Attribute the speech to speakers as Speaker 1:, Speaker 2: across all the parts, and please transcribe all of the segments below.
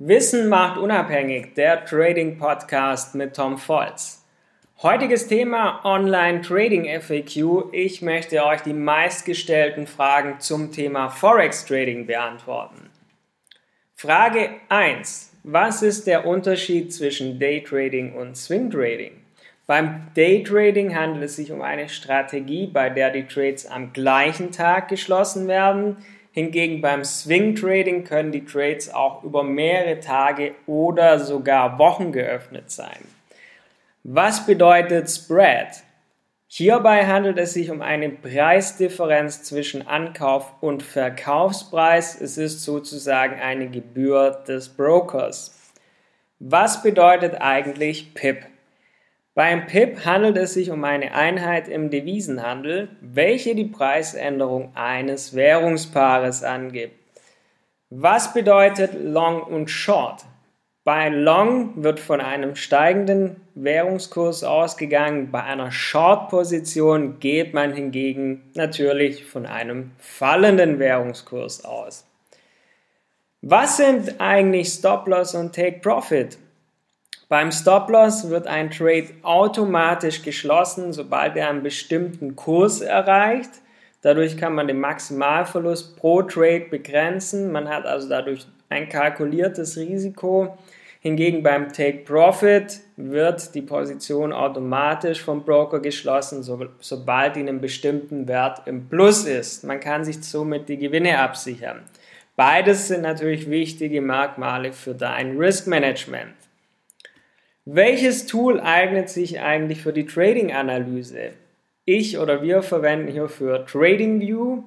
Speaker 1: Wissen macht unabhängig, der Trading Podcast mit Tom Volz. Heutiges Thema Online Trading FAQ. Ich möchte euch die meistgestellten Fragen zum Thema Forex Trading beantworten. Frage 1. Was ist der Unterschied zwischen Day Trading und Swing Trading? Beim Day Trading handelt es sich um eine Strategie, bei der die Trades am gleichen Tag geschlossen werden. Hingegen beim Swing Trading können die Trades auch über mehrere Tage oder sogar Wochen geöffnet sein. Was bedeutet Spread? Hierbei handelt es sich um eine Preisdifferenz zwischen Ankauf- und Verkaufspreis. Es ist sozusagen eine Gebühr des Brokers. Was bedeutet eigentlich PIP? Beim PIP handelt es sich um eine Einheit im Devisenhandel, welche die Preisänderung eines Währungspaares angibt. Was bedeutet Long und Short? Bei Long wird von einem steigenden Währungskurs ausgegangen, bei einer Short-Position geht man hingegen natürlich von einem fallenden Währungskurs aus. Was sind eigentlich Stop-Loss und Take-Profit? Beim Stop-Loss wird ein Trade automatisch geschlossen, sobald er einen bestimmten Kurs erreicht. Dadurch kann man den Maximalverlust pro Trade begrenzen. Man hat also dadurch ein kalkuliertes Risiko. Hingegen beim Take Profit wird die Position automatisch vom Broker geschlossen, so, sobald die einen bestimmten Wert im Plus ist. Man kann sich somit die Gewinne absichern. Beides sind natürlich wichtige Merkmale für dein Risk Management. Welches Tool eignet sich eigentlich für die Trading-Analyse? Ich oder wir verwenden hierfür TradingView.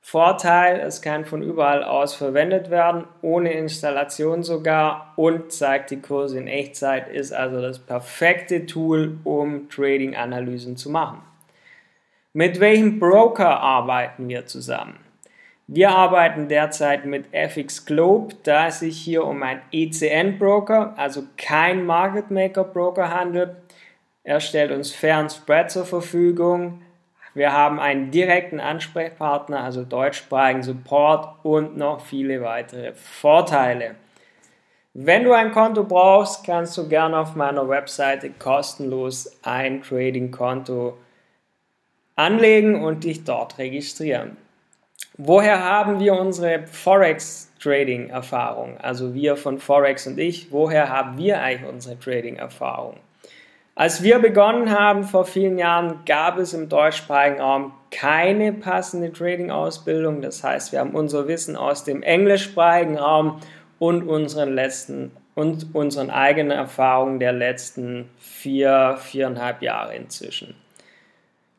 Speaker 1: Vorteil, es kann von überall aus verwendet werden, ohne Installation sogar und zeigt die Kurse in Echtzeit, ist also das perfekte Tool, um Trading-Analysen zu machen. Mit welchem Broker arbeiten wir zusammen? Wir arbeiten derzeit mit FX Globe, da es sich hier um einen ECN-Broker, also kein Market Maker Broker handelt. Er stellt uns fairen Spread zur Verfügung. Wir haben einen direkten Ansprechpartner, also deutschsprachigen Support und noch viele weitere Vorteile. Wenn du ein Konto brauchst, kannst du gerne auf meiner Webseite kostenlos ein Trading-Konto anlegen und dich dort registrieren. Woher haben wir unsere Forex-Trading-Erfahrung? Also wir von Forex und ich, woher haben wir eigentlich unsere Trading-Erfahrung? Als wir begonnen haben vor vielen Jahren, gab es im deutschsprachigen Raum keine passende Trading-Ausbildung. Das heißt, wir haben unser Wissen aus dem englischsprachigen Raum und unseren letzten und unseren eigenen Erfahrungen der letzten vier, viereinhalb Jahre inzwischen.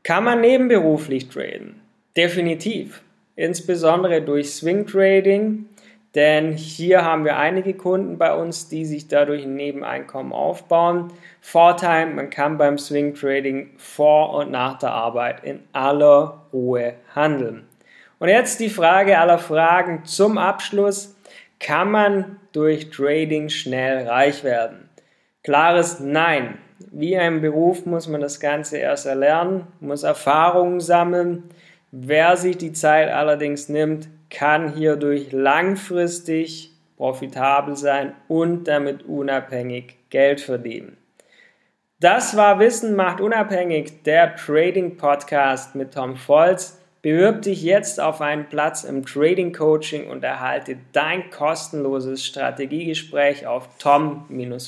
Speaker 1: Kann man nebenberuflich traden? Definitiv insbesondere durch Swing Trading, denn hier haben wir einige Kunden bei uns, die sich dadurch ein Nebeneinkommen aufbauen. Vorteil, man kann beim Swing Trading vor und nach der Arbeit in aller Ruhe handeln. Und jetzt die Frage aller Fragen zum Abschluss. Kann man durch Trading schnell reich werden? Klares Nein. Wie ein Beruf muss man das Ganze erst erlernen, muss Erfahrungen sammeln. Wer sich die Zeit allerdings nimmt, kann hierdurch langfristig profitabel sein und damit unabhängig Geld verdienen. Das war Wissen macht unabhängig, der Trading Podcast mit Tom Volz. Bewirb dich jetzt auf einen Platz im Trading Coaching und erhalte dein kostenloses Strategiegespräch auf tom-volz.de.